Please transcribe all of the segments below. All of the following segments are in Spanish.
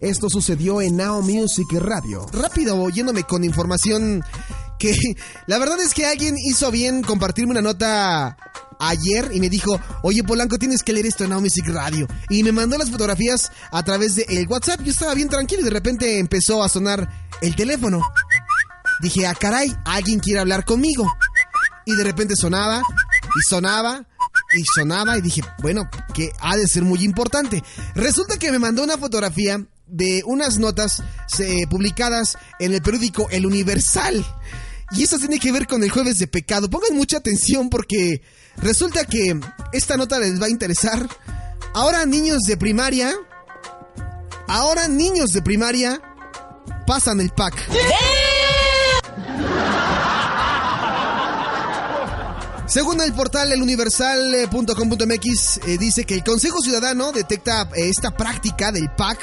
Esto sucedió en Now Music Radio. Rápido, yéndome con información que la verdad es que alguien hizo bien compartirme una nota ayer y me dijo, oye Polanco, tienes que leer esto en Now Music Radio. Y me mandó las fotografías a través de el WhatsApp. Yo estaba bien tranquilo y de repente empezó a sonar el teléfono. Dije, ah, caray, alguien quiere hablar conmigo. Y de repente sonaba y sonaba y sonaba y dije, bueno, que ha de ser muy importante. Resulta que me mandó una fotografía de unas notas eh, publicadas en el periódico El Universal. Y eso tiene que ver con el jueves de pecado. Pongan mucha atención porque resulta que esta nota les va a interesar. Ahora niños de primaria, ahora niños de primaria pasan el pack. Según el portal eluniversal.com.mx, eh, dice que el Consejo Ciudadano detecta eh, esta práctica del PAC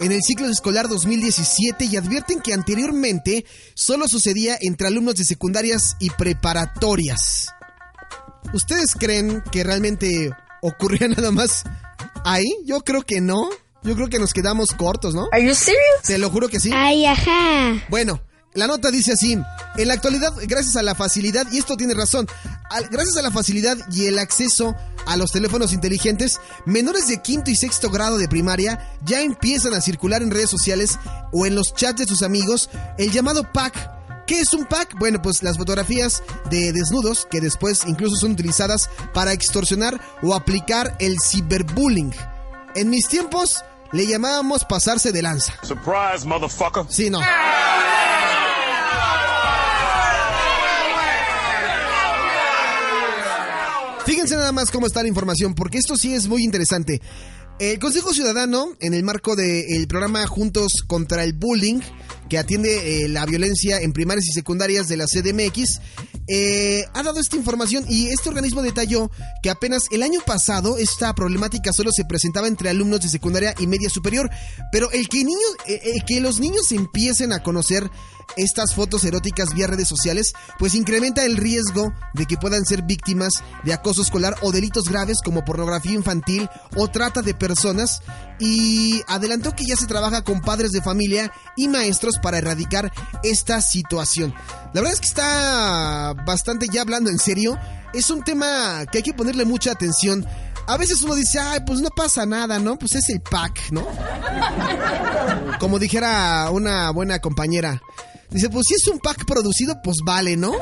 en el ciclo escolar 2017 y advierten que anteriormente solo sucedía entre alumnos de secundarias y preparatorias. ¿Ustedes creen que realmente ocurría nada más ahí? Yo creo que no. Yo creo que nos quedamos cortos, ¿no? ¿Are you serious? Te lo juro que sí. Ay, ajá. Bueno, la nota dice así, en la actualidad, gracias a la facilidad, y esto tiene razón, gracias a la facilidad y el acceso a los teléfonos inteligentes, menores de quinto y sexto grado de primaria ya empiezan a circular en redes sociales o en los chats de sus amigos el llamado pack ¿Qué es un pack? Bueno, pues las fotografías de desnudos que después incluso son utilizadas para extorsionar o aplicar el ciberbullying. En mis tiempos le llamábamos pasarse de lanza. Surprise, motherfucker. Sí, no. Fíjense nada más cómo está la información, porque esto sí es muy interesante. El Consejo Ciudadano, en el marco del programa Juntos contra el Bullying, que atiende eh, la violencia en primarias y secundarias de la CDMX, eh, ha dado esta información y este organismo detalló que apenas el año pasado esta problemática solo se presentaba entre alumnos de secundaria y media superior, pero el que, niños, eh, que los niños empiecen a conocer estas fotos eróticas vía redes sociales, pues incrementa el riesgo de que puedan ser víctimas de acoso escolar o delitos graves como pornografía infantil o trata de personas y adelantó que ya se trabaja con padres de familia y maestros para erradicar esta situación. La verdad es que está bastante ya hablando en serio. Es un tema que hay que ponerle mucha atención. A veces uno dice, ay, pues no pasa nada, ¿no? Pues es el pack, ¿no? Como dijera una buena compañera. Dice, pues si es un pack producido, pues vale, ¿no?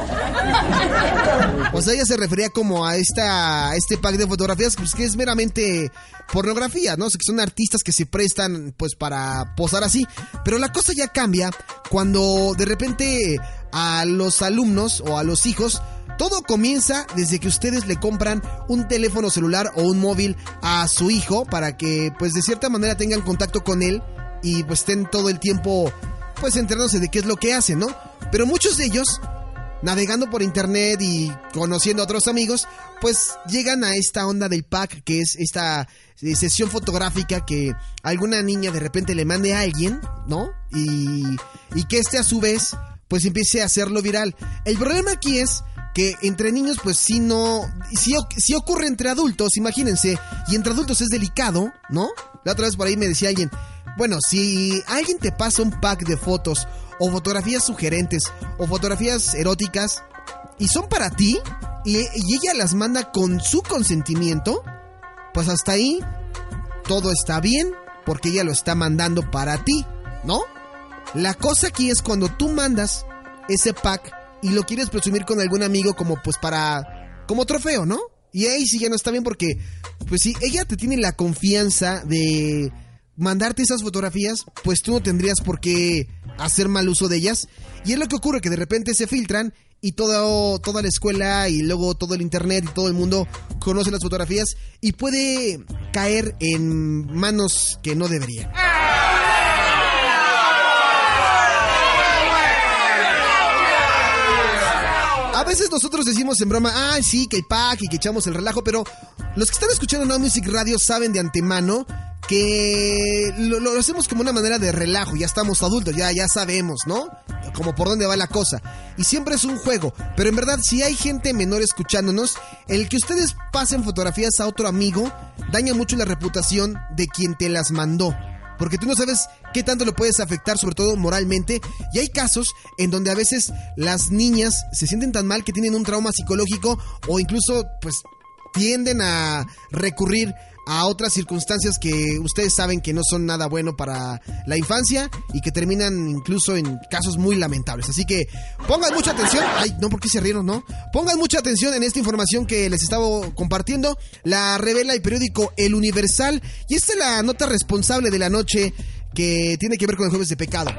O sea, ella se refería como a esta, este pack de fotografías, pues que es meramente pornografía, ¿no? O sea, que son artistas que se prestan, pues, para posar así. Pero la cosa ya cambia cuando de repente a los alumnos o a los hijos todo comienza desde que ustedes le compran un teléfono celular o un móvil a su hijo para que pues de cierta manera tengan contacto con él y pues estén todo el tiempo pues enterándose de qué es lo que hacen, ¿no? Pero muchos de ellos, navegando por internet y conociendo a otros amigos, pues llegan a esta onda del pack, que es esta eh, sesión fotográfica que alguna niña de repente le mande a alguien, ¿no? Y, y que este a su vez, pues empiece a hacerlo viral. El problema aquí es que entre niños pues sí no, si ocurre entre adultos, imagínense, y entre adultos es delicado, ¿no? La otra vez por ahí me decía alguien, bueno, si alguien te pasa un pack de fotos o fotografías sugerentes o fotografías eróticas y son para ti y, ella las manda con su consentimiento, pues hasta ahí todo está bien porque ella lo está mandando para ti, ¿no? La cosa aquí es cuando tú mandas ese pack y lo quieres presumir con algún amigo como pues para como trofeo, ¿no? Y ahí sí ya no está bien porque pues si ella te tiene la confianza de mandarte esas fotografías, pues tú no tendrías por qué hacer mal uso de ellas. Y es lo que ocurre, que de repente se filtran y todo, toda la escuela y luego todo el internet y todo el mundo conoce las fotografías y puede caer en manos que no debería. A veces nosotros decimos en broma, ah, sí, que el pack y que echamos el relajo, pero los que están escuchando No Music Radio saben de antemano que lo, hacemos como una manera de relajo, ya estamos adultos, ya, ya sabemos, ¿no? Como por dónde va la cosa. Y siempre es un juego, pero en verdad si hay gente menor escuchándonos, el que ustedes pasen fotografías a otro amigo daña mucho la reputación de quien te las mandó. Porque tú no sabes qué tanto lo puedes afectar, sobre todo moralmente. Y hay casos en donde a veces las niñas se sienten tan mal que tienen un trauma psicológico o incluso pues tienden a recurrir a otras circunstancias que ustedes saben que no son nada bueno para la infancia y que terminan incluso en casos muy lamentables. Así que pongan mucha atención. Ay, no, porque se rieron, no? Pongan mucha atención en esta información que les estaba compartiendo. La revela el periódico El Universal y esta es la nota responsable de la noche que tiene que ver con el jueves de pecado.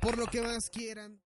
Por lo que más quieran.